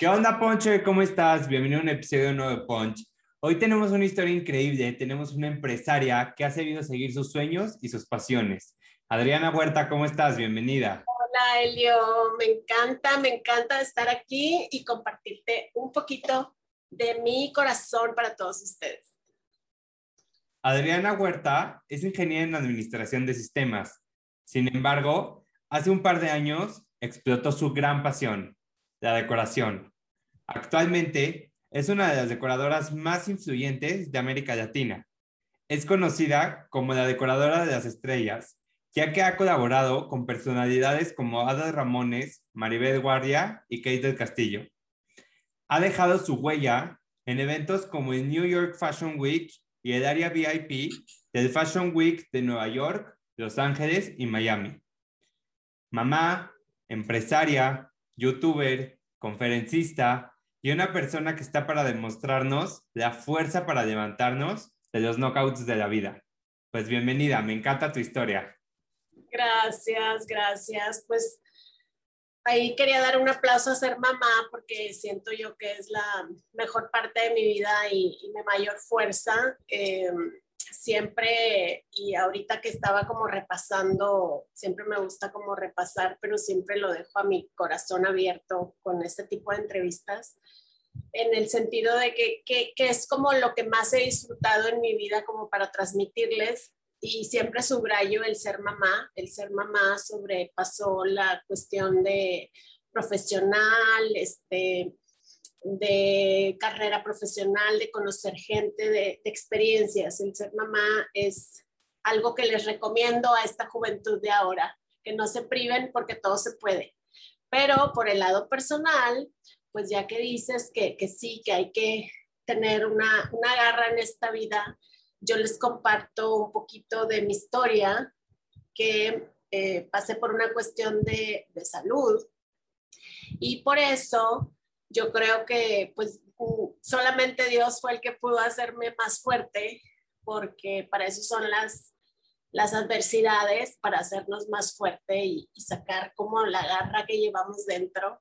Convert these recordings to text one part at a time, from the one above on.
¿Qué onda, Poncho? ¿Cómo estás? Bienvenido a un episodio nuevo de Punch. Hoy tenemos una historia increíble. Tenemos una empresaria que ha sabido seguir sus sueños y sus pasiones. Adriana Huerta, ¿cómo estás? Bienvenida. Hola, Elio. Me encanta, me encanta estar aquí y compartirte un poquito de mi corazón para todos ustedes. Adriana Huerta es ingeniera en administración de sistemas. Sin embargo, hace un par de años explotó su gran pasión, la decoración. Actualmente es una de las decoradoras más influyentes de América Latina. Es conocida como la decoradora de las estrellas, ya que ha colaborado con personalidades como Ada Ramones, Maribel Guardia y Kate del Castillo. Ha dejado su huella en eventos como el New York Fashion Week y el área VIP del Fashion Week de Nueva York, Los Ángeles y Miami. Mamá, empresaria, youtuber, conferencista, y una persona que está para demostrarnos la fuerza para levantarnos de los knockouts de la vida. Pues bienvenida, me encanta tu historia. Gracias, gracias. Pues ahí quería dar un aplauso a ser mamá porque siento yo que es la mejor parte de mi vida y, mi mayor fuerza. Em, siempre, y ahorita que estaba como repasando, siempre me gusta como repasar, pero siempre lo dejo a mi corazón abierto con este tipo de entrevistas, en el sentido de que, que, que es como lo que más he disfrutado en mi vida como para transmitirles y siempre subrayo el ser mamá, el ser mamá sobrepasó la cuestión de profesional, este, de carrera profesional, de conocer gente, de, experiencias. El ser mamá es algo que les recomiendo a esta juventud de ahora, que no se priven porque todo se puede. Pero por el lado personal, pues ya que dices que, sí, que hay que tener una, garra en esta vida, yo les comparto un poquito de mi historia, que eh, pasé por una cuestión de, de salud y por eso yo creo que pues solamente Dios fue el que pudo hacerme más fuerte, porque para eso son las, las adversidades, para hacernos más fuerte y, sacar como la garra que llevamos dentro.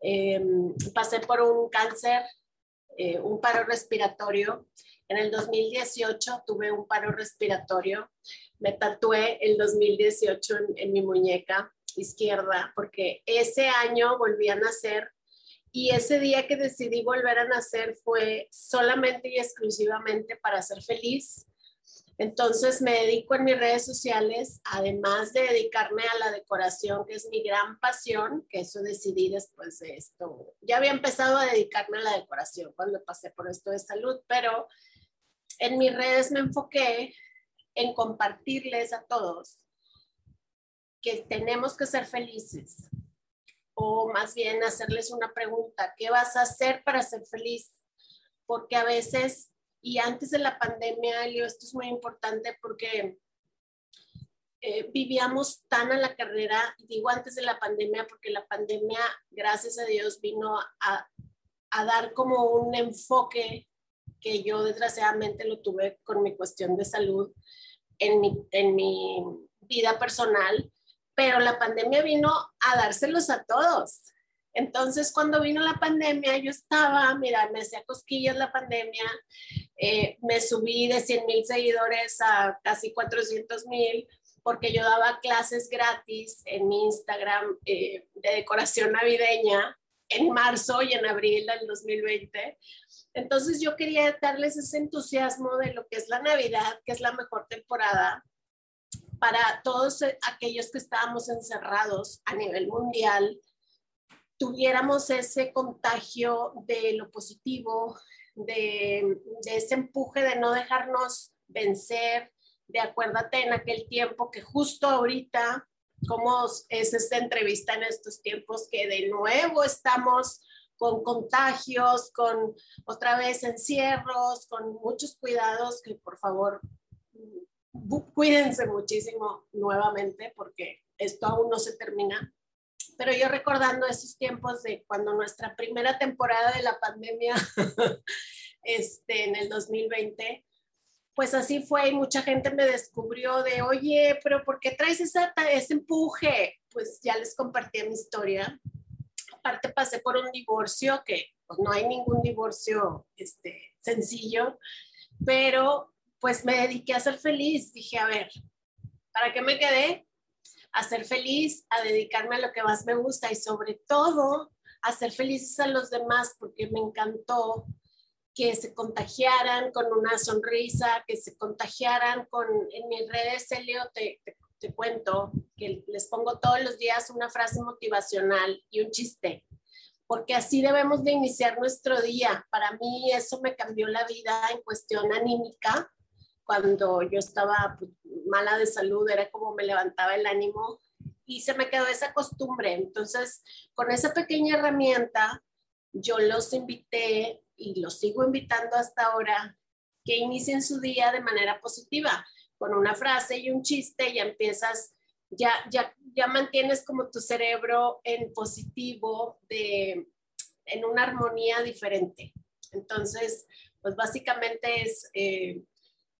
Em, pasé por un cáncer, eh, un paro respiratorio. En el 2018 tuve un paro respiratorio. Me tatué el 2018 en, en mi muñeca izquierda porque ese año volví a nacer y ese día que decidí volver a nacer fue solamente y exclusivamente para ser feliz. Entonces me dedico en mis redes sociales, además de dedicarme a la decoración, que es mi gran pasión, que eso decidí después de esto. Ya había empezado a dedicarme a la decoración cuando pasé por esto de salud, pero en mis redes me enfoqué en compartirles a todos que tenemos que ser felices, o más bien hacerles una pregunta, ¿qué vas a hacer para ser feliz? Porque a veces, y antes de la pandemia, esto es muy importante porque eh, vivíamos tan a la carrera, digo antes de la pandemia, porque la pandemia, gracias a Dios, vino a, a dar como un enfoque que yo desgraciadamente lo tuve con mi cuestión de salud en mi, en mi vida personal pero la pandemia vino a dárselos a todos. Entonces, cuando vino la pandemia, yo estaba, mira, me hacía cosquillas la pandemia, eh, me subí de 100 mil seguidores a casi 400 mil, porque yo daba clases gratis en mi Instagram eh, de decoración navideña en marzo y en abril del 2020. Entonces, yo quería darles ese entusiasmo de lo que es la Navidad, que es la mejor temporada, para todos aquellos que estábamos encerrados a nivel mundial, tuviéramos ese contagio de lo positivo, de, ese empuje de no dejarnos vencer, de acuérdate en aquel tiempo que justo ahorita, como es esta entrevista en estos tiempos, que de nuevo estamos con contagios, con otra vez encierros, con muchos cuidados que por favor cuídense muchísimo nuevamente porque esto aún no se termina. Pero yo recordando esos tiempos de cuando nuestra primera temporada de la pandemia, este, en el 2020, pues así fue y mucha gente me descubrió de, oye, pero ¿por qué traes esa, ese empuje? Pues ya les compartí mi historia. Aparte pasé por un divorcio, que pues, no hay ningún divorcio este, sencillo, pero pues me dediqué a ser feliz. Dije, a ver, ¿para qué me quedé? A ser feliz, a dedicarme a lo que más me gusta y sobre todo a ser felices a los demás porque me encantó que se contagiaran con una sonrisa, que se contagiaran con, en mis redes, Celio, te, te, te, cuento que les pongo todos los días una frase motivacional y un chiste, porque así debemos de iniciar nuestro día. Para mí eso me cambió la vida en cuestión anímica. Cuando yo estaba pues, mala de salud, era como me levantaba el ánimo y se me quedó esa costumbre. Entonces, con esa pequeña herramienta, yo los invité y los sigo invitando hasta ahora que inicien su día de manera positiva, con una frase y un chiste, ya empiezas, ya, ya, ya mantienes como tu cerebro en positivo, de, en una armonía diferente. Entonces, pues básicamente es eh,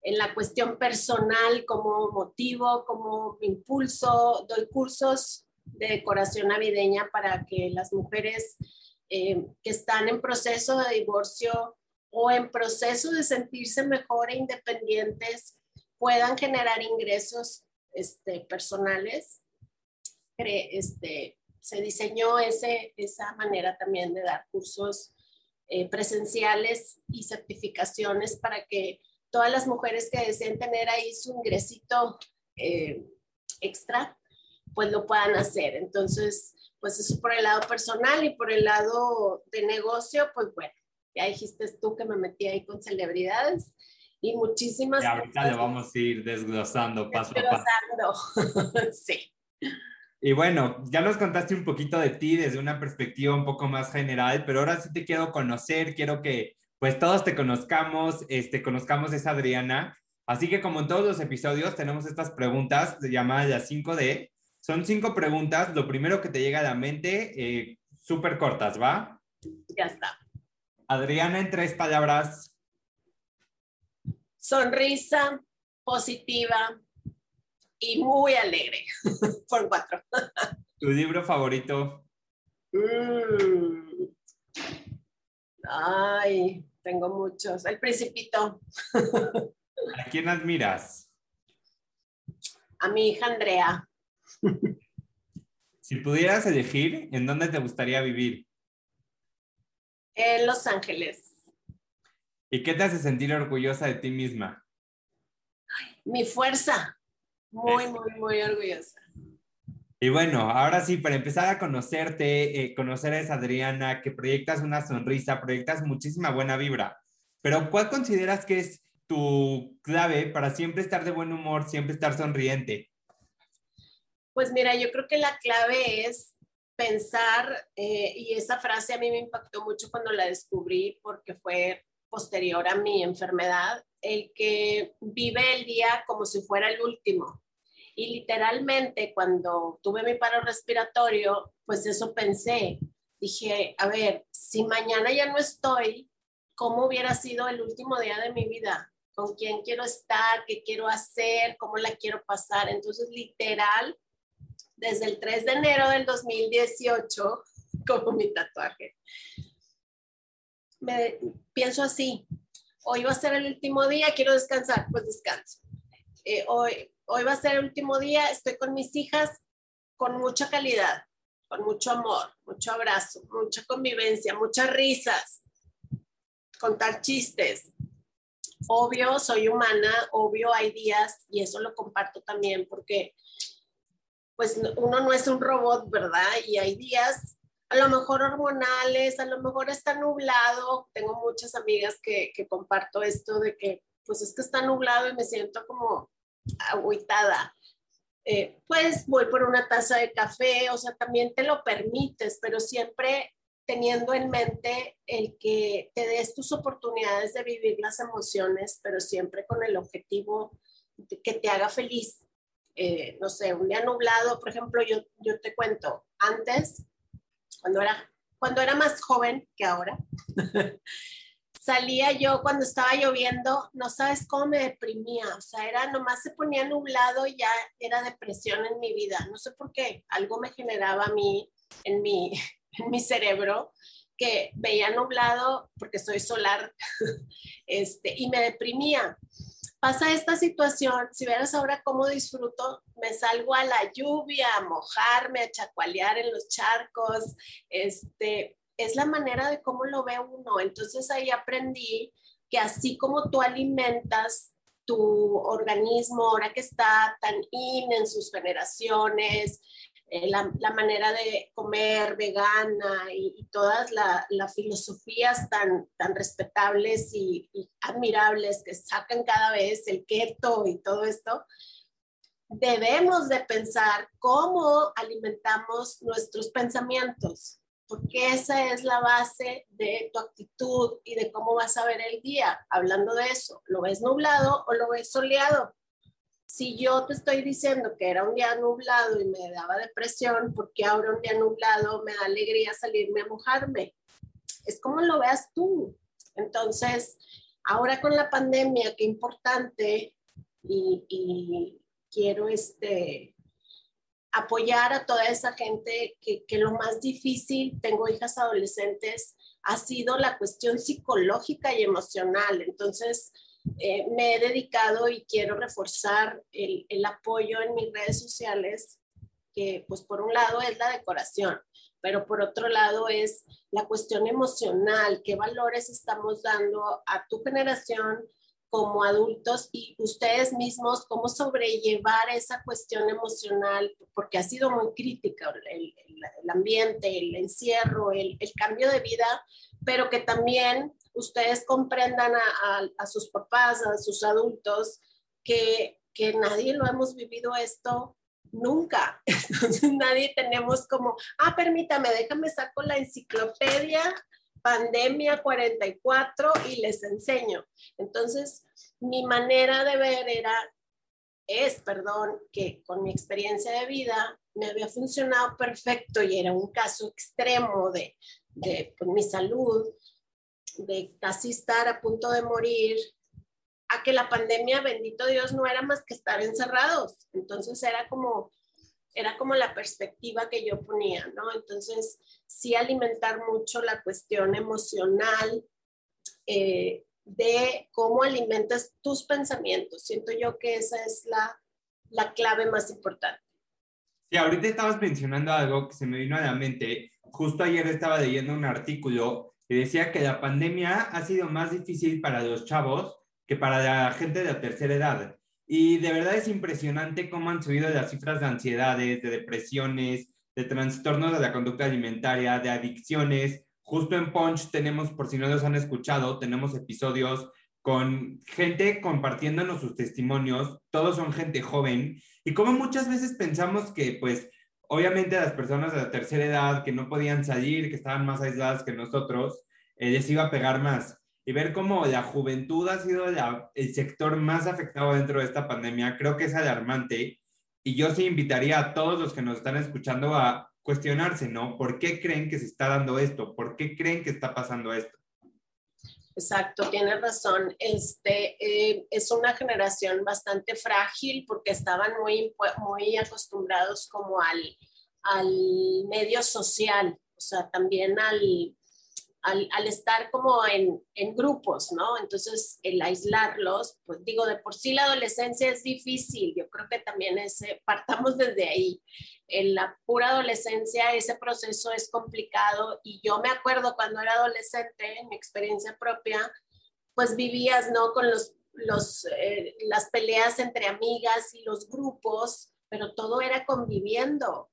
en la cuestión personal, como motivo, como impulso, doy cursos de decoración navideña para que las mujeres eh, que están en proceso de divorcio o en proceso de sentirse mejor e independientes puedan generar ingresos este, personales. Este, se diseñó ese, esa manera también de dar cursos eh, presenciales y certificaciones para que todas las mujeres que deseen tener ahí su ingresito eh, extra, pues lo puedan hacer. Entonces, pues eso por el lado personal y por el lado de negocio, pues bueno, ya dijiste tú que me metí ahí con celebridades y muchísimas y ahorita lo vamos a ir desglosando paso a paso. sí. Y bueno, ya nos contaste un poquito de ti desde una perspectiva un poco más general, pero ahora sí te quiero conocer, quiero que pues todos te conozcamos, este, conozcamos esa Adriana. Así que como en todos los episodios tenemos estas preguntas llamadas las 5D, son cinco preguntas. Lo primero que te llega a la mente, eh, súper cortas, ¿va? Ya está. Adriana, en tres palabras. Sonrisa, positiva y muy alegre. Por cuatro. ¿Tu libro favorito? Mm. Ay, tengo muchos. El Principito. ¿A quién admiras? A mi hija Andrea. Si pudieras elegir, ¿en dónde te gustaría vivir? En Los Ángeles. ¿Y qué te hace sentir orgullosa de ti misma? mi fuerza. Muy, muy, muy orgullosa. Y bueno, ahora sí, para empezar a conocerte, eh, conocer a esa Adriana, que proyectas una sonrisa, proyectas muchísima buena vibra. Pero ¿cuál consideras que es tu clave para siempre estar de buen humor, siempre estar sonriente? Pues mira, yo creo que la clave es pensar, eh, y esa frase a mí me impactó mucho cuando la descubrí porque fue posterior a mi enfermedad, el que vive el día como si fuera el último. Y literalmente cuando tuve mi paro respiratorio, pues eso pensé. Dije, a ver, si mañana ya no estoy, ¿cómo hubiera sido el último día de mi vida? ¿Con quién quiero estar? ¿Qué quiero hacer? ¿Cómo la quiero pasar? Entonces, literal, desde el 3 de enero del 2018 como mi tatuaje. Me, pienso así, hoy va a ser el último día, quiero descansar, pues descanso. Eh, hoy, hoy va a ser el último día, estoy con mis hijas con mucha calidad, con mucho amor, mucho abrazo, mucha convivencia, muchas risas, contar chistes. Obvio, soy humana, obvio hay días, y eso lo comparto también porque pues uno no es un robot, ¿verdad? Y hay días a lo mejor hormonales, a lo mejor está nublado. Tengo muchas amigas que, que comparto esto de que pues es que está nublado y me siento como agüitada. Eh, pues voy por una taza de café, o sea, también te lo permites, pero siempre teniendo en mente el que te des tus oportunidades de vivir las emociones, pero siempre con el objetivo de que te haga feliz. Eh, no sé, un día nublado, por ejemplo, yo, yo te cuento, antes, cuando era, cuando era más joven que ahora, salía yo cuando estaba lloviendo, no sabes cómo me deprimía, o sea, era nomás se ponía nublado y ya era depresión en mi vida, no sé por qué, algo me generaba a mí en mi, en mi cerebro que veía nublado porque soy solar este, y me deprimía. Pasa esta situación, si vieras ahora cómo disfruto, me salgo a la lluvia, a mojarme, a chacualear en los charcos, este, es la manera de cómo lo ve uno. Entonces ahí aprendí que así como tú alimentas tu organismo ahora que está tan in en sus generaciones, eh, la, manera de comer vegana y, todas las filosofías tan, tan respetables y, y, admirables que sacan cada vez el keto y todo esto, debemos de pensar cómo alimentamos nuestros pensamientos, porque esa es la base de tu actitud y de cómo vas a ver el día. Hablando de eso, ¿lo ves nublado o lo ves soleado? si yo te estoy diciendo que era un día nublado y me daba depresión, porque ahora un día nublado me da alegría salirme a mojarme? Es como lo veas tú. Entonces, ahora con la pandemia, qué importante y, quiero este, apoyar a toda esa gente que, lo más difícil, tengo hijas adolescentes, ha sido la cuestión psicológica y emocional. Entonces, eh, me he dedicado y quiero reforzar el, el, apoyo en mis redes sociales, que pues por un lado es la decoración, pero por otro lado es la cuestión emocional, qué valores estamos dando a tu generación como adultos y ustedes mismos, cómo sobrellevar esa cuestión emocional, porque ha sido muy crítica el, el, ambiente, el encierro, el, el cambio de vida, pero que también ustedes comprendan a, sus papás, a sus adultos, que, que nadie lo hemos vivido esto nunca. Entonces nadie tenemos como, ah, permítame, déjame saco la enciclopedia pandemia 44 y les enseño. Entonces, mi manera de ver era, es, perdón, que con mi experiencia de vida me había funcionado perfecto y era un caso extremo de, de pues, mi salud de casi estar a punto de morir, a que la pandemia, bendito Dios, no era más que estar encerrados. Entonces era como, era como la perspectiva que yo ponía, ¿no? Entonces, sí alimentar mucho la cuestión emocional eh, de cómo alimentas tus pensamientos. Siento yo que esa es la, la clave más importante. Sí, ahorita estabas mencionando algo que se me vino a la mente. Justo ayer estaba leyendo un artículo y decía que la pandemia ha sido más difícil para los chavos que para la gente de la tercera edad. Y de verdad es impresionante cómo han subido las cifras de ansiedades, de depresiones, de trastornos de la conducta alimentaria, de adicciones. Justo en Punch tenemos, por si no los han escuchado, tenemos episodios con gente compartiéndonos sus testimonios, todos son gente joven, y como muchas veces pensamos que pues obviamente las personas de la tercera edad que no podían salir, que estaban más aisladas que nosotros, eh, les iba a pegar más. Y ver cómo la juventud ha sido el sector más afectado dentro de esta pandemia, creo que es alarmante. Y yo sí invitaría a todos los que nos están escuchando a cuestionarse, ¿no? ¿Por qué creen que se está dando esto? ¿Por qué creen que está pasando esto? Exacto, tienes razón. Este eh, es una generación bastante frágil porque estaban muy, muy acostumbrados como al, al medio social, o sea, también al, al, estar como en, grupos, ¿no? Entonces, el aislarlos, pues digo, de por sí la adolescencia es difícil, yo creo que también ese, partamos desde ahí. En la pura adolescencia ese proceso es complicado y yo me acuerdo cuando era adolescente, en mi experiencia propia, pues vivías, ¿no? Con los, los, eh, las peleas entre amigas y los grupos, pero todo era conviviendo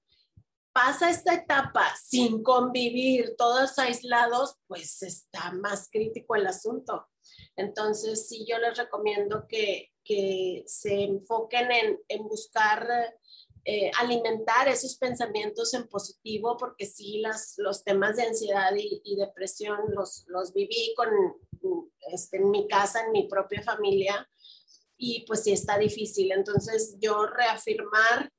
pasa esta etapa sin convivir, todos aislados, pues está más crítico el asunto. Entonces, sí, yo les recomiendo que, que se enfoquen en, en buscar eh, alimentar esos pensamientos en positivo, porque sí, las, los temas de ansiedad y, depresión los, los viví con, este, en mi casa, en mi propia familia, y pues sí está difícil. Entonces yo reafirmar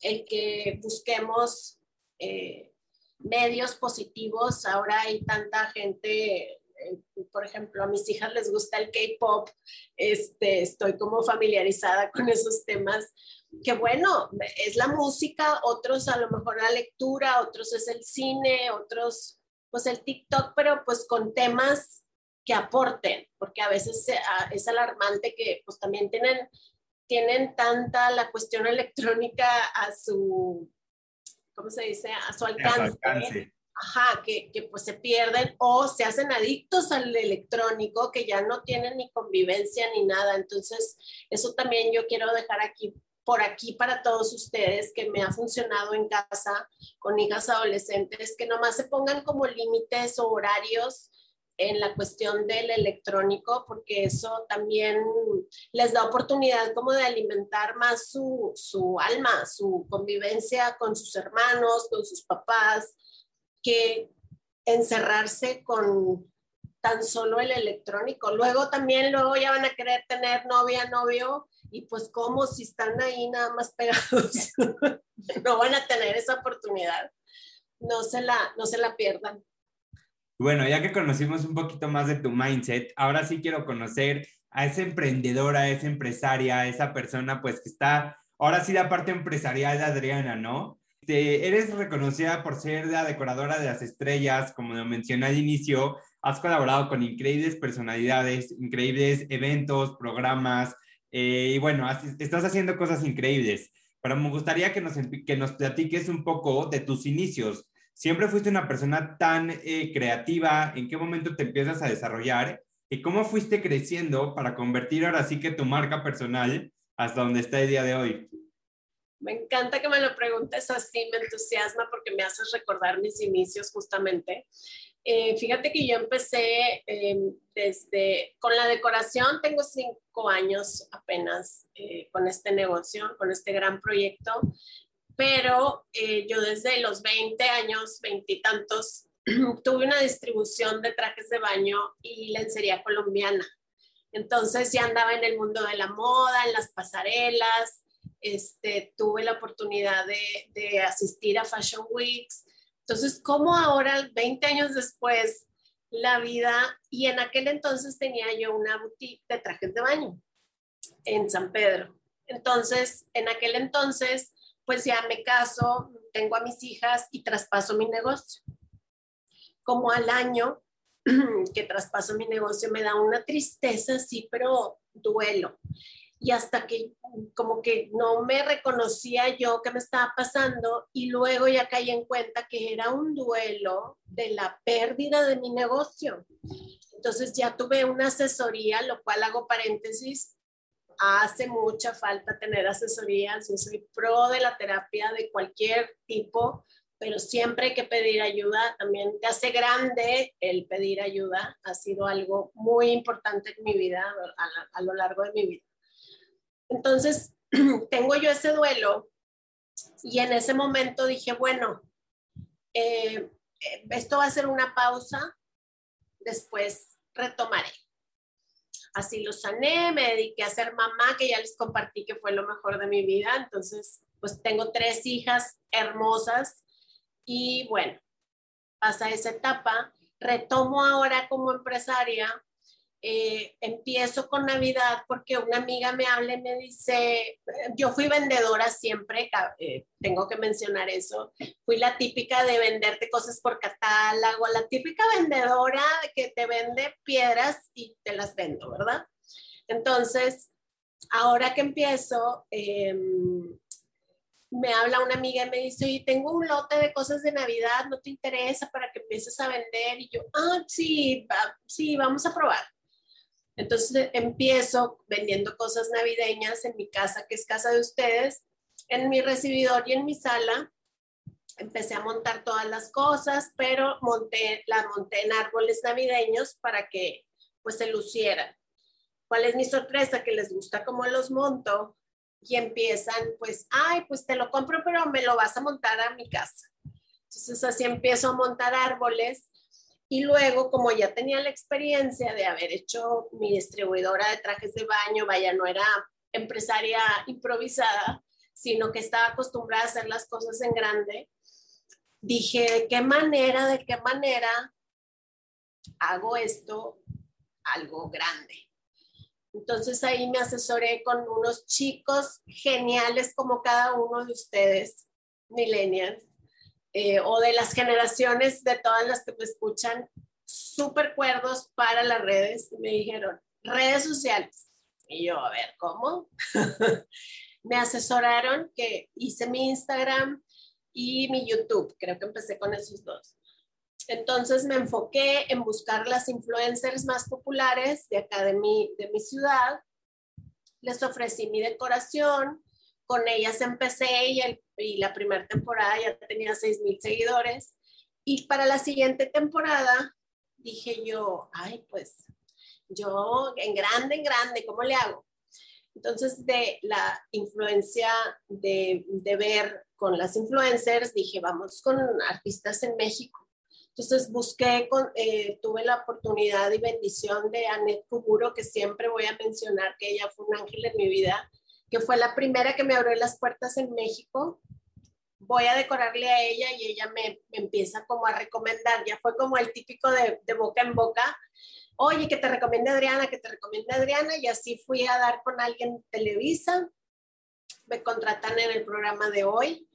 el que busquemos eh, medios positivos. Ahora hay tanta gente, eh, por ejemplo, a mis hijas les gusta el K-Pop, este, estoy como familiarizada con esos temas. Que bueno, es la música, otros a lo mejor la lectura, otros es el cine, otros pues el TikTok, pero pues con temas que aporten, porque a veces es alarmante que pues también tienen, tienen tanta la cuestión electrónica a su, ¿cómo se dice? A su alcance. Ajá, que, que pues se pierden o se hacen adictos al electrónico que ya no tienen ni convivencia ni nada. Entonces, eso también yo quiero dejar aquí por aquí para todos ustedes que me ha funcionado en casa con hijas adolescentes, que nomás se pongan como límites o horarios en la cuestión del electrónico, porque eso también les da oportunidad como de alimentar más su, su alma, su convivencia con sus hermanos, con sus papás, que encerrarse con tan solo el electrónico. Luego también, luego ya van a querer tener novia, novio, y pues como si están ahí nada más pegados, no van a tener esa oportunidad. No se la, no se la pierdan. Bueno, ya que conocimos un poquito más de tu mindset, ahora sí quiero conocer a esa emprendedora, a esa empresaria, a esa persona pues que está, ahora sí la parte empresarial de Adriana, ¿no? Te, eres reconocida por ser la decoradora de las estrellas, como lo mencioné al inicio, has colaborado con increíbles personalidades, increíbles eventos, programas, eh, y bueno, estás haciendo cosas increíbles, pero me gustaría que nos, que nos platiques un poco de tus inicios. ¿Siempre fuiste una persona tan eh, creativa? ¿En qué momento te empiezas a desarrollar? ¿Y cómo fuiste creciendo para convertir ahora sí que tu marca personal hasta donde está el día de hoy? Me encanta que me lo preguntes así, me entusiasma porque me haces recordar mis inicios justamente. Eh, fíjate que yo empecé eh, desde, con la decoración, tengo cinco años apenas con este negocio, con este gran proyecto pero eh, yo desde los 20 años, veintitantos, tuve una distribución de trajes de baño y lencería colombiana. Entonces ya andaba en el mundo de la moda, en las pasarelas, este, tuve la oportunidad de, de asistir a Fashion Weeks. Entonces, ¿cómo ahora, 20 años después, la vida, y en aquel entonces tenía yo una boutique de trajes de baño en San Pedro. Entonces, en aquel entonces, pues ya me caso, tengo a mis hijas y traspaso mi negocio. Como al año que traspaso mi negocio me da una tristeza, sí, pero duelo. Y hasta que como que no me reconocía yo qué me estaba pasando y luego ya caí en cuenta que era un duelo de la pérdida de mi negocio. Entonces ya tuve una asesoría, lo cual hago paréntesis, hace mucha falta tener asesorías. Yo soy pro de la terapia de cualquier tipo, pero siempre hay que pedir ayuda. También te hace grande el pedir ayuda. Ha sido algo muy importante en mi vida, a, lo largo de mi vida. Entonces, tengo yo ese duelo y en ese momento dije, bueno, eh, eh, esto va a ser una pausa, después retomaré así lo sané, me dediqué a ser mamá, que ya les compartí que fue lo mejor de mi vida. Entonces, pues tengo tres hijas hermosas y bueno, pasa esa etapa. Retomo ahora como empresaria eh, empiezo con Navidad porque una amiga me habla y me dice, yo fui vendedora siempre, eh, tengo que mencionar eso, fui la típica de venderte cosas por catálogo, la típica vendedora que te vende piedras y te las vendo, ¿verdad? Entonces, ahora que empiezo, em, me habla una amiga y me dice, oye, tengo un lote de cosas de Navidad, ¿no te interesa para que empieces a vender? Y yo, ah, sí, sí, vamos a probar. Entonces empiezo vendiendo cosas navideñas en mi casa, que es casa de ustedes, en mi recibidor y en mi sala. Empecé a montar todas las cosas, pero monté, la monté en árboles navideños para que pues se lucieran. ¿Cuál es mi sorpresa? Que les gusta cómo los monto y empiezan, pues, ay, pues te lo compro, pero me lo vas a montar a mi casa. Entonces así empiezo a montar árboles y luego, como ya tenía la experiencia de haber hecho mi distribuidora de trajes de baño, vaya, no era empresaria improvisada, sino que estaba acostumbrada a hacer las cosas en grande, dije, ¿de qué manera, de qué manera hago esto algo grande? Entonces ahí me asesoré con unos chicos geniales como cada uno de ustedes, millennials, eh, o de las generaciones de todas las que me escuchan, súper cuerdos para las redes. Me dijeron, redes sociales. Y yo, a ver, ¿cómo? me asesoraron que hice mi Instagram y mi YouTube. Creo que empecé con esos dos. Entonces me enfoqué en buscar las influencers más populares de acá de mi, de mi ciudad. Les ofrecí mi decoración, con ellas empecé y, y la primera temporada ya tenía 6 mil seguidores. Y para la siguiente temporada dije yo, ay, pues yo en grande, en grande, ¿cómo le hago? Entonces, de la influencia de, de ver con las influencers, dije, vamos con artistas en México. Entonces busqué, con, eh, tuve la oportunidad y bendición de Annette Kuburo, que siempre voy a mencionar que ella fue un ángel en mi vida que fue la primera que me abrió las puertas en México. Voy a decorarle a ella y ella me, empieza como a recomendar, ya fue como el típico de, boca en boca. Oye, que te recomiende Adriana, que te recomiende Adriana, y así fui a dar con alguien Televisa. Me contratan en el programa de hoy.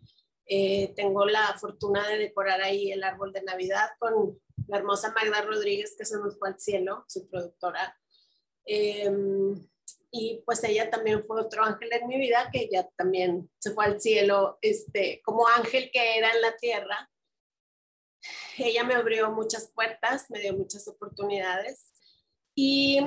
Eh, tengo la fortuna de decorar ahí el árbol de Navidad con la hermosa Magda Rodríguez, que se nos fue al cielo, su productora. Eh, y pues ella también fue otro ángel en mi vida que ya también se fue al cielo, este, como ángel que era en la tierra. Ella me abrió muchas puertas, me dio muchas oportunidades y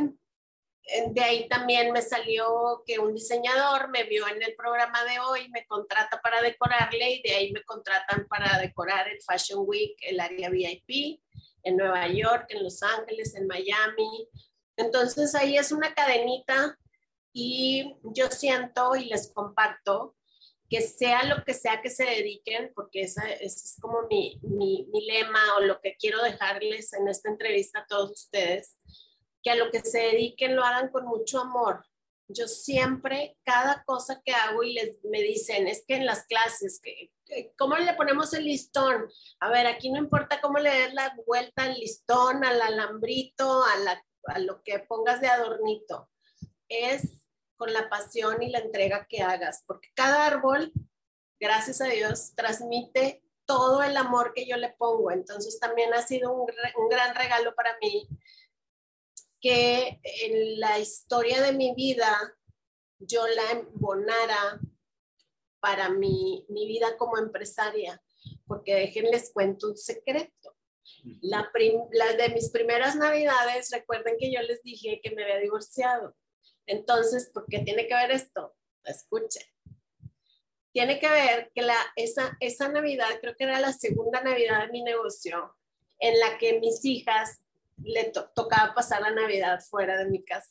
de ahí también me salió que un diseñador me vio en el programa de hoy, me contrata para decorarle y de ahí me contratan para decorar el Fashion Week, el área VIP en Nueva York, en Los Ángeles, en Miami. Entonces ahí es una cadenita y yo siento y les comparto que sea lo que sea que se dediquen, porque ese, es como mi, mi, mi, lema o lo que quiero dejarles en esta entrevista a todos ustedes, que a lo que se dediquen lo hagan con mucho amor. Yo siempre, cada cosa que hago y les me dicen, es que en las clases, que, ¿cómo le ponemos el listón? A ver, aquí no importa cómo le des la vuelta al listón, al alambrito, a, la, a lo que pongas de adornito es con la pasión y la entrega que hagas, porque cada árbol, gracias a Dios, transmite todo el amor que yo le pongo. Entonces también ha sido un, gran regalo para mí que en la historia de mi vida yo la embonara para mi, mi vida como empresaria, porque déjenles cuento un secreto. La, la de mis primeras navidades, recuerden que yo les dije que me había divorciado. Entonces, ¿por qué tiene que ver esto? Escuchen. Tiene que ver que la, esa, Navidad, creo que era la segunda Navidad de mi negocio, en la que mis hijas le tocaba pasar la Navidad fuera de mi casa.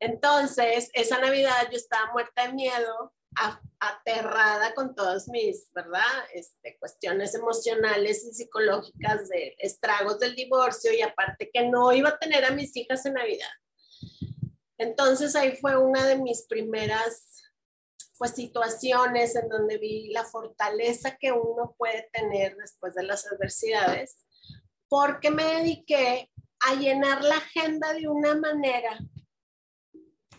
Entonces, esa Navidad yo estaba muerta de miedo, aterrada con todas mis, ¿verdad? Este, cuestiones emocionales y psicológicas de estragos del divorcio y aparte que no iba a tener a mis hijas en Navidad. Entonces ahí fue una de mis primeras pues situaciones en donde vi la fortaleza que uno puede tener después de las adversidades, porque me dediqué a llenar la agenda de una manera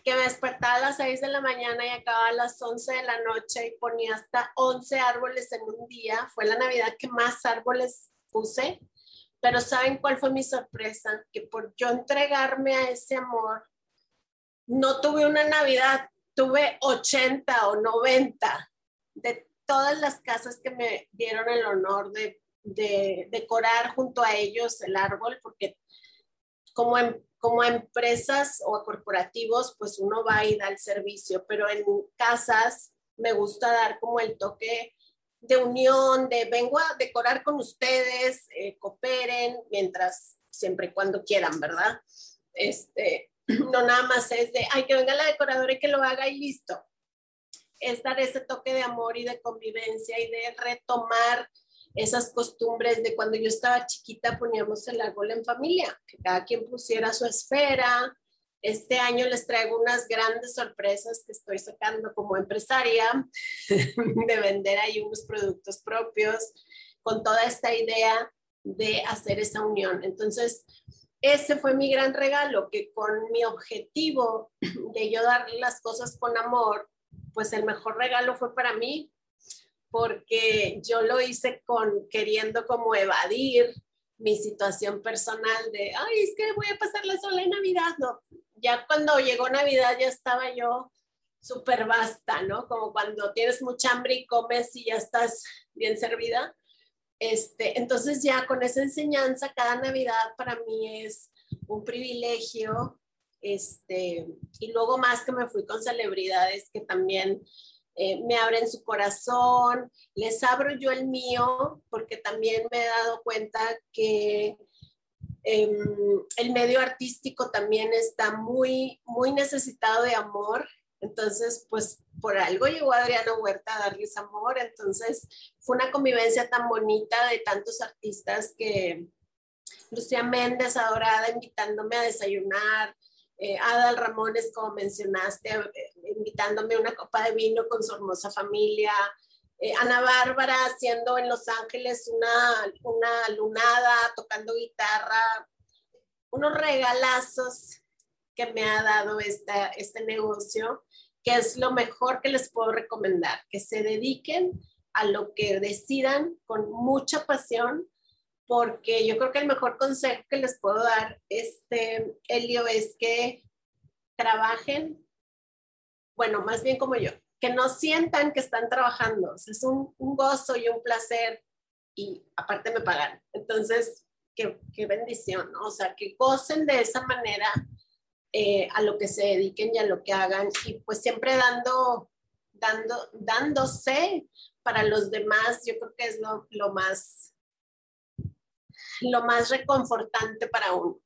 que me despertaba a las 6 de la mañana y acababa a las 11 de la noche y ponía hasta 11 árboles en un día. Fue la Navidad que más árboles puse, pero ¿saben cuál fue mi sorpresa? Que por yo entregarme a ese amor, no tuve una Navidad, tuve 80 o 90 de todas las casas que me dieron el honor de, decorar junto a ellos el árbol, porque como, como empresas o corporativos, pues uno va y da el servicio, pero en casas me gusta dar como el toque de unión, de vengo a decorar con ustedes, eh, cooperen, mientras, siempre y cuando quieran, ¿verdad? Este, no nada más es de, ay, que venga la decoradora y que lo haga y listo. es dar ese toque de amor y de convivencia y de retomar esas costumbres de cuando yo estaba chiquita poníamos el árbol en familia, que cada quien pusiera su esfera. Este año les traigo unas grandes sorpresas que estoy sacando como empresaria de vender ahí unos productos propios con toda esta idea de hacer esa unión. Entonces, ese fue mi gran regalo, que con mi objetivo de yo dar las cosas con amor, pues el mejor regalo fue para mí, porque yo lo hice con queriendo como evadir mi situación personal de, ay, es que voy a pasar la sola en Navidad. No, ya cuando llegó Navidad ya estaba yo súper basta, ¿no? Como cuando tienes mucha hambre y comes y ya estás bien servida. Este, entonces ya con esa enseñanza, cada Navidad para mí es un privilegio. Este, y luego más que me fui con celebridades que también eh, me abren su corazón, les abro yo el mío, porque también me he dado cuenta que em, el medio artístico también está muy, muy necesitado de amor entonces, pues por algo llegó Adriana Huerta a darles amor. Entonces, fue una convivencia tan bonita de tantos artistas que Lucía Méndez, adorada, invitándome a desayunar. Eh, Adal Ramones, como mencionaste, eh, invitándome a una copa de vino con su hermosa familia. Eh, Ana Bárbara haciendo en Los Ángeles una, una lunada, tocando guitarra. Unos regalazos que me ha dado esta, este negocio es lo mejor que les puedo recomendar, que se dediquen a lo que decidan con mucha pasión, porque yo creo que el mejor consejo que les puedo dar, este, Elio, es que trabajen, bueno, más bien como yo, que no sientan que están trabajando, es un, un gozo y un placer y aparte me pagan. Entonces, qué, qué bendición, ¿no? O sea, que gocen de esa manera eh, a lo que se dediquen y a lo que hagan y pues siempre dando, dando, dándose para los demás, yo creo que es lo, lo más, lo más reconfortante para uno,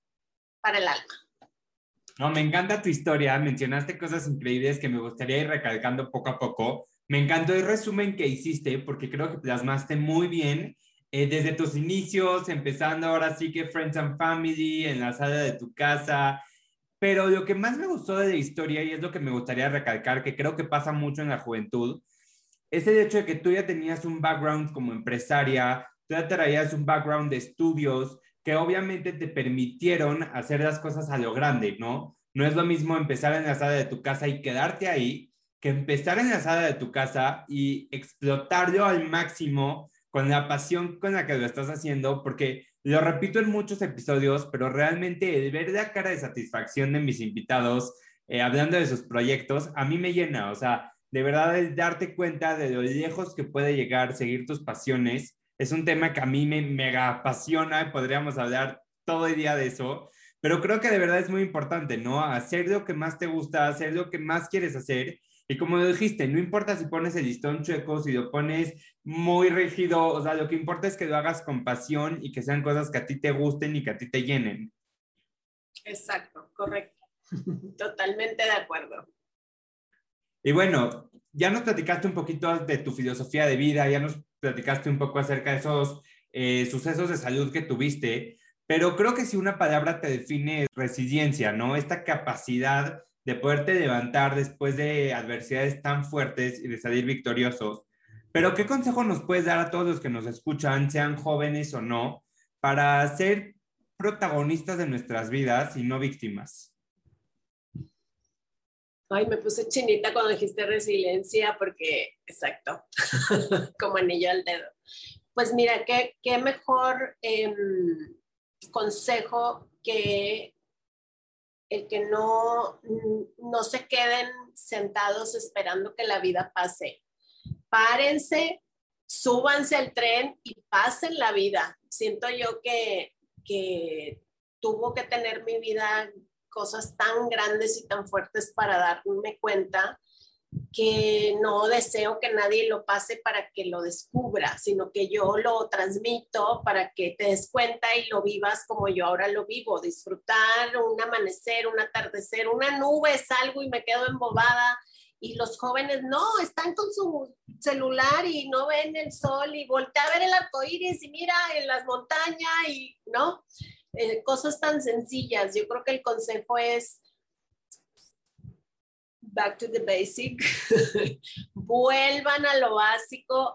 para el alma. No, me encanta tu historia, mencionaste cosas increíbles que me gustaría ir recalcando poco a poco. Me encantó el resumen que hiciste porque creo que plasmaste muy bien eh, desde tus inicios, empezando ahora sí que Friends and Family, en la sala de tu casa, pero lo que más me gustó de la historia, y es lo que me gustaría recalcar, que creo que pasa mucho en la juventud, es el hecho de que tú ya tenías un background como empresaria, tú ya traías un background de estudios que obviamente te permitieron hacer las cosas a lo grande, ¿no? No es lo mismo empezar en la sala de tu casa y quedarte ahí que empezar en la sala de tu casa y explotarlo al máximo con la pasión con la que lo estás haciendo, porque lo repito en muchos episodios, pero realmente el ver la cara de satisfacción de mis invitados eh, hablando de sus proyectos, a mí me llena. O sea, de verdad el darte cuenta de lo lejos que puede llegar seguir tus pasiones es un tema que a mí me mega apasiona. Podríamos hablar todo el día de eso, pero creo que de verdad es muy importante, ¿no? Hacer lo que más te gusta, hacer lo que más quieres hacer y como dijiste, no importa si pones el listón chueco, si lo pones muy rígido, o sea, lo que importa es que lo hagas con pasión y que sean cosas que a ti te gusten y que a ti te llenen. Exacto, correcto. Totalmente de acuerdo. Y bueno, ya nos platicaste un poquito de tu filosofía de vida, ya nos platicaste un poco acerca de esos eh, sucesos de salud que tuviste, pero creo que si una palabra te define resiliencia, ¿no? Esta capacidad de poderte levantar después de adversidades tan fuertes y de salir victoriosos. Pero ¿qué consejo nos puedes dar a todos los que nos escuchan, sean jóvenes o no, para ser protagonistas de nuestras vidas y no víctimas? Ay, me puse chinita cuando dijiste resiliencia porque, exacto, como anillo al dedo. Pues mira, qué, qué mejor em, consejo que el que no, no se queden sentados esperando que la vida pase. Párense, súbanse al tren y pasen la vida. Siento yo que, que tuvo que tener mi vida cosas tan grandes y tan fuertes para darme cuenta que no deseo que nadie lo pase para que lo descubra, sino que yo lo transmito para que te des cuenta y lo vivas como yo ahora lo vivo, disfrutar un amanecer, un atardecer, una nube, salgo y me quedo embobada y los jóvenes no, están con su celular y no ven el sol y voltea a ver el arco iris y mira en las montañas y no, eh, cosas tan sencillas. Yo creo que el consejo es back to the basic, vuelvan a lo básico,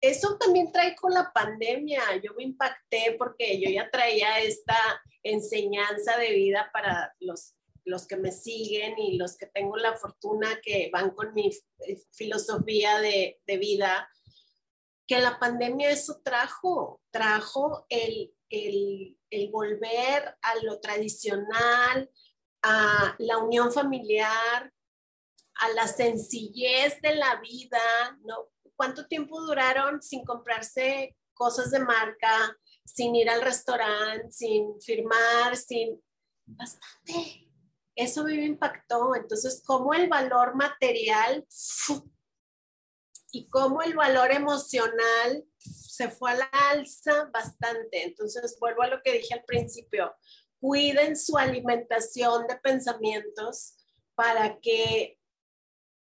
eso también trae con la pandemia. Yo me impacté porque yo ya traía esta enseñanza de vida para los, los que me siguen y los que tengo la fortuna que van con mi filosofía de, de vida, que la pandemia eso trajo, trajo el, el, el volver a lo tradicional, a la unión familiar, a la sencillez de la vida, ¿no? ¿Cuánto tiempo duraron sin comprarse cosas de marca, sin ir al restaurante, sin firmar, sin... Bastante. Eso me impactó. Entonces, cómo el valor material y cómo el valor emocional se fue a la alza bastante. Entonces, vuelvo a lo que dije al principio. Cuiden su alimentación de pensamientos para que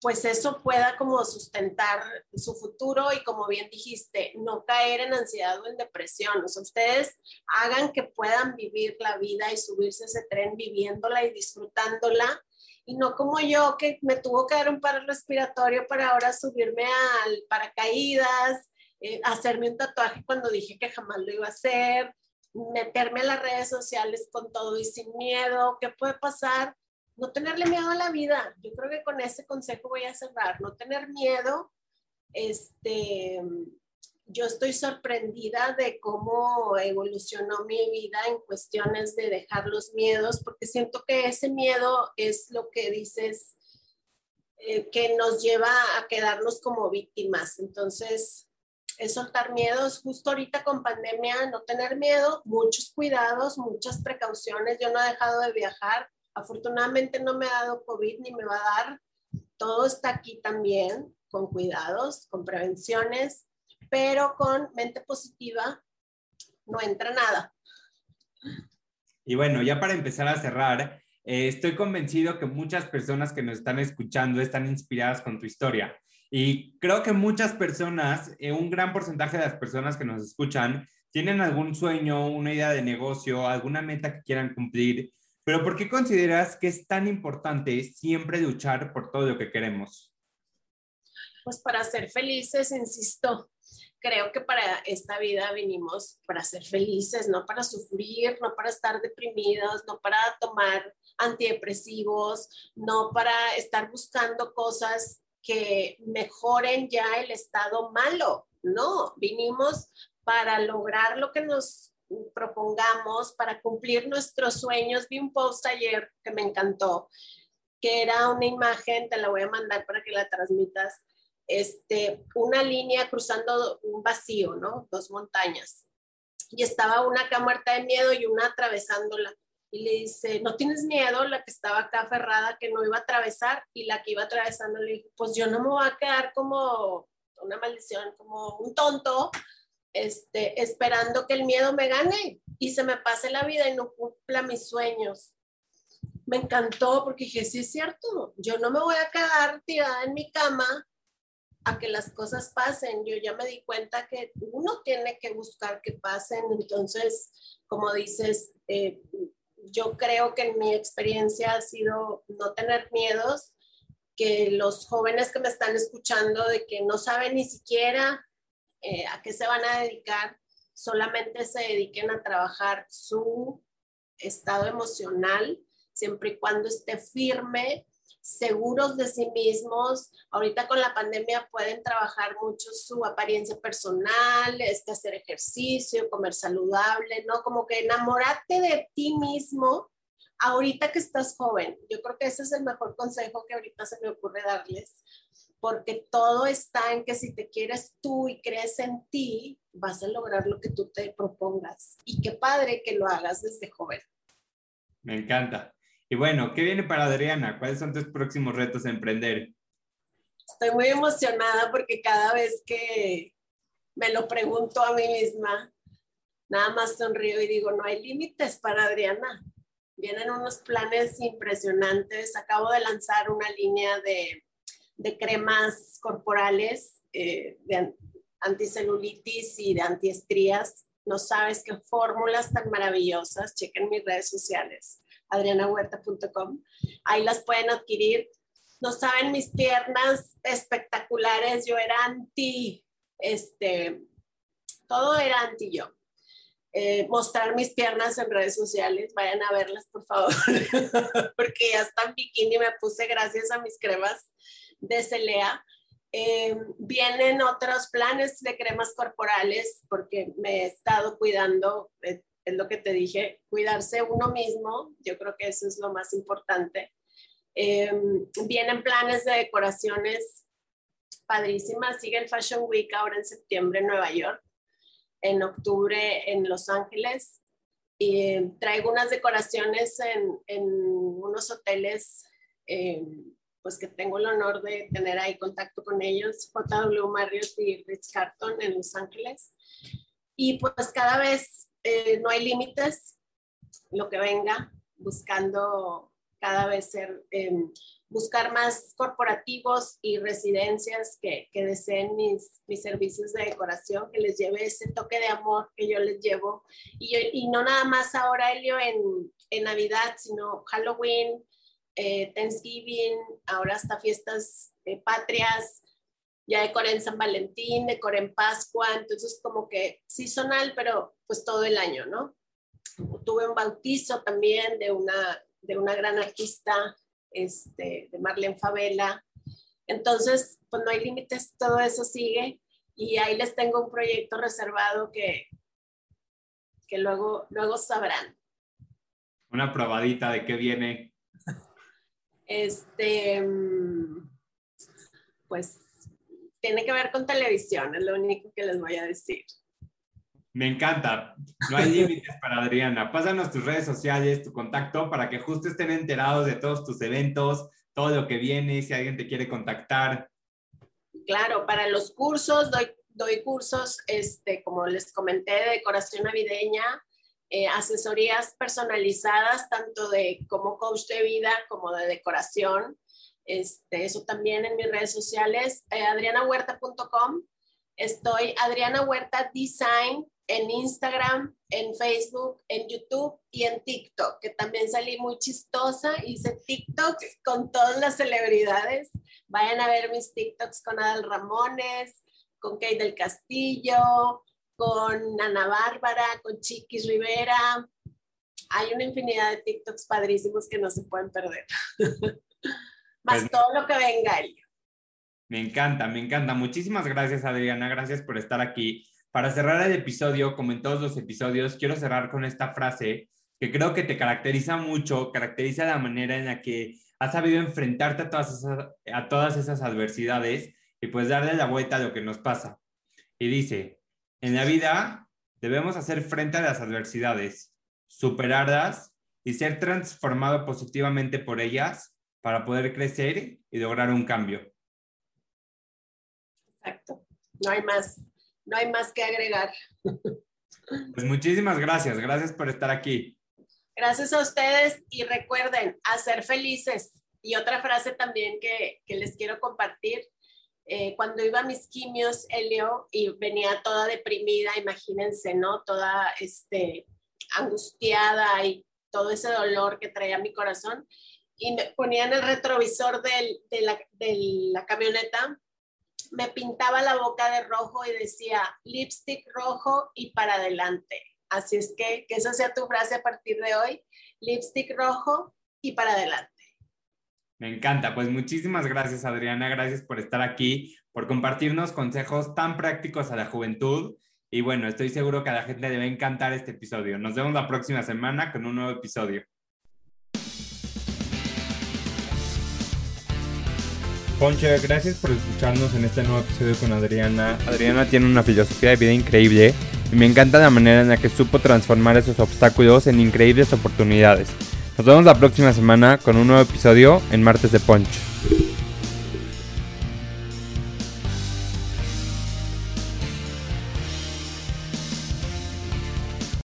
pues eso pueda como sustentar su futuro y como bien dijiste, no caer en ansiedad o en depresión. O sea, ustedes hagan que puedan vivir la vida y subirse ese tren viviéndola y disfrutándola y no como yo que me tuvo que dar un paro respiratorio para ahora subirme al paracaídas, eh, hacerme un tatuaje cuando dije que jamás lo iba a hacer, meterme a las redes sociales con todo y sin miedo, ¿qué puede pasar? No tenerle miedo a la vida. Yo creo que con ese consejo voy a cerrar, no tener miedo. Este, yo estoy sorprendida de cómo evolucionó mi vida en cuestiones de dejar los miedos, porque siento que ese miedo es lo que dices eh, que nos lleva a quedarnos como víctimas. Entonces, es soltar miedos. Justo ahorita con pandemia, no tener miedo, muchos cuidados, muchas precauciones. Yo no he dejado de viajar Afortunadamente no me ha dado COVID ni me va a dar. Todo está aquí también, con cuidados, con prevenciones, pero con mente positiva no entra nada. Y bueno, ya para empezar a cerrar, eh, estoy convencido que muchas personas que nos están escuchando están inspiradas con tu historia. Y creo que muchas personas, eh, un gran porcentaje de las personas que nos escuchan, tienen algún sueño, una idea de negocio, alguna meta que quieran cumplir pero ¿por qué consideras que es tan importante siempre luchar por todo lo que queremos? Pues para ser felices, insisto. Creo que para esta vida vinimos para ser felices, no para sufrir, no para estar deprimidos, no para tomar antidepresivos, no para estar buscando cosas que mejoren ya el estado malo. No, vinimos para lograr lo que nos propongamos para cumplir nuestros sueños. Vi un post ayer que me encantó, que era una imagen, te la voy a mandar para que la transmitas, este, una línea cruzando un vacío, ¿no? Dos montañas. Y estaba una acá muerta de miedo y una atravesándola. Y le dice, ¿no tienes miedo? La que estaba acá aferrada, que no iba a atravesar, y la que iba atravesando le dijo, pues yo no me voy a quedar como una maldición, como un tonto, este, esperando que el miedo me gane y se me pase la vida y no cumpla mis sueños. Me encantó porque dije, sí es cierto, yo no me voy a quedar tirada en mi cama a que las cosas pasen. Yo ya me di cuenta que uno tiene que buscar que pasen. Entonces, como dices, eh, yo creo que en mi experiencia ha sido no tener miedos, que los jóvenes que me están escuchando de que no saben ni siquiera eh, a qué se van a dedicar, solamente se dediquen a trabajar su estado emocional, siempre y cuando esté firme, seguros de sí mismos. Ahorita con la pandemia pueden trabajar mucho su apariencia personal, este, hacer ejercicio, comer saludable, ¿no? Como que enamorarte de ti mismo ahorita que estás joven. Yo creo que ese es el mejor consejo que ahorita se me ocurre darles, porque todo está en que si te quieres tú y crees en ti, vas a lograr lo que tú te propongas. Y qué padre que lo hagas desde joven. Me encanta. Y bueno, ¿qué viene para Adriana? ¿Cuáles son tus próximos retos a emprender? Estoy muy emocionada porque cada vez que me lo pregunto a mí misma, nada más sonrío y digo, no hay límites para Adriana. Vienen unos planes impresionantes. Acabo de lanzar una línea de de cremas corporales eh, de anticelulitis y de antiestrías. No sabes qué fórmulas tan maravillosas. Chequen mis redes sociales, adrianahuerta.com. Ahí las pueden adquirir. No saben mis piernas espectaculares. Yo era anti, este, todo era anti yo. Eh, mostrar mis piernas en redes sociales, vayan a verlas por favor, porque ya están bikini, me puse gracias a mis cremas de Celea. Eh, vienen otros planes de cremas corporales porque me he estado cuidando, eh, es lo que te dije, cuidarse uno mismo, yo creo que eso es lo más importante. Eh, vienen planes de decoraciones padrísimas, sigue el Fashion Week ahora en septiembre en Nueva York, en octubre en Los Ángeles, y traigo unas decoraciones en, en unos hoteles pues que tengo el honor de tener ahí contacto con ellos, JW Marriott y Ritz Carton en Los Ángeles. Y pues cada vez eh, no hay límites, lo que venga, buscando cada vez ser, em, buscar más corporativos y residencias que, que deseen mis, mis, servicios de decoración, que les lleve ese toque de amor que yo les llevo. Y, y no nada más ahora, Elio, en, en Navidad, sino Halloween, eh, Thanksgiving, ahora hasta fiestas eh, patrias, ya decoré en San Valentín, decoré en Pascua, entonces como que seasonal, pero pues todo el año, ¿no? Tuve un bautizo también de una, de una gran artista, este, de Marlene Favela. Entonces, pues no hay límites, todo eso sigue y ahí les tengo un proyecto reservado que, que luego, luego sabrán. Una probadita de qué viene este, pues tiene que ver con televisión, es lo único que les voy a decir. Me encanta. No hay límites para Adriana. Pásanos tus redes sociales, tu contacto, para que justo estén enterados de todos tus eventos, todo lo que viene, si alguien te quiere contactar. Claro, para los cursos, doy, doy cursos, este, como les comenté, de decoración navideña, eh, asesorías personalizadas, tanto de como coach de vida como de decoración. Este, eso también en mis redes sociales, eh, adrianahuerta.com. Estoy Adriana Huerta Design en Instagram, en Facebook, en YouTube y en TikTok, que también salí muy chistosa. Hice TikToks con todas las celebridades. Vayan a ver mis TikToks con Adal Ramones, con Kate del Castillo, con Ana Bárbara, con Chiquis Rivera. Hay una infinidad de TikToks padrísimos que no se pueden perder. Más pues todo lo que venga, Elio. Me encanta, me encanta. Muchísimas gracias, Adriana. Gracias por estar aquí. Para cerrar el episodio, como en todos los episodios, quiero cerrar con esta frase que creo que te caracteriza mucho, caracteriza la manera en la que has sabido enfrentarte a todas esas, a todas esas adversidades y pues darle la vuelta a lo que nos pasa. Y dice, en la vida debemos hacer frente a las adversidades, superarlas y ser transformado positivamente por ellas para poder crecer y lograr un cambio. Exacto. No hay más, no hay más que agregar. Pues muchísimas gracias, gracias por estar aquí. Gracias a ustedes y recuerden, a ser felices. Y otra frase también que, que les quiero compartir eh, cuando iba a mis quimios, Helio, y venía toda deprimida, imagínense, ¿no? Toda este, angustiada y todo ese dolor que traía mi corazón. Y me ponía en el retrovisor de, la, de la camioneta, me pintaba la boca de rojo y decía lipstick rojo y para adelante. Así es que que esa sea tu frase a partir de hoy, lipstick rojo y para adelante. Me encanta. Pues muchísimas gracias, Adriana. Gracias por estar aquí, por compartirnos consejos tan prácticos a la juventud. Y bueno, estoy seguro que a la gente le va a encantar este episodio. Nos vemos la próxima semana con un nuevo episodio. Ponche, gracias por escucharnos en este nuevo episodio con Adriana. Adriana tiene una filosofía de vida increíble y me encanta la manera en la que supo transformar esos obstáculos en increíbles oportunidades. Nos vemos la próxima semana con un nuevo episodio en Martes de Punch.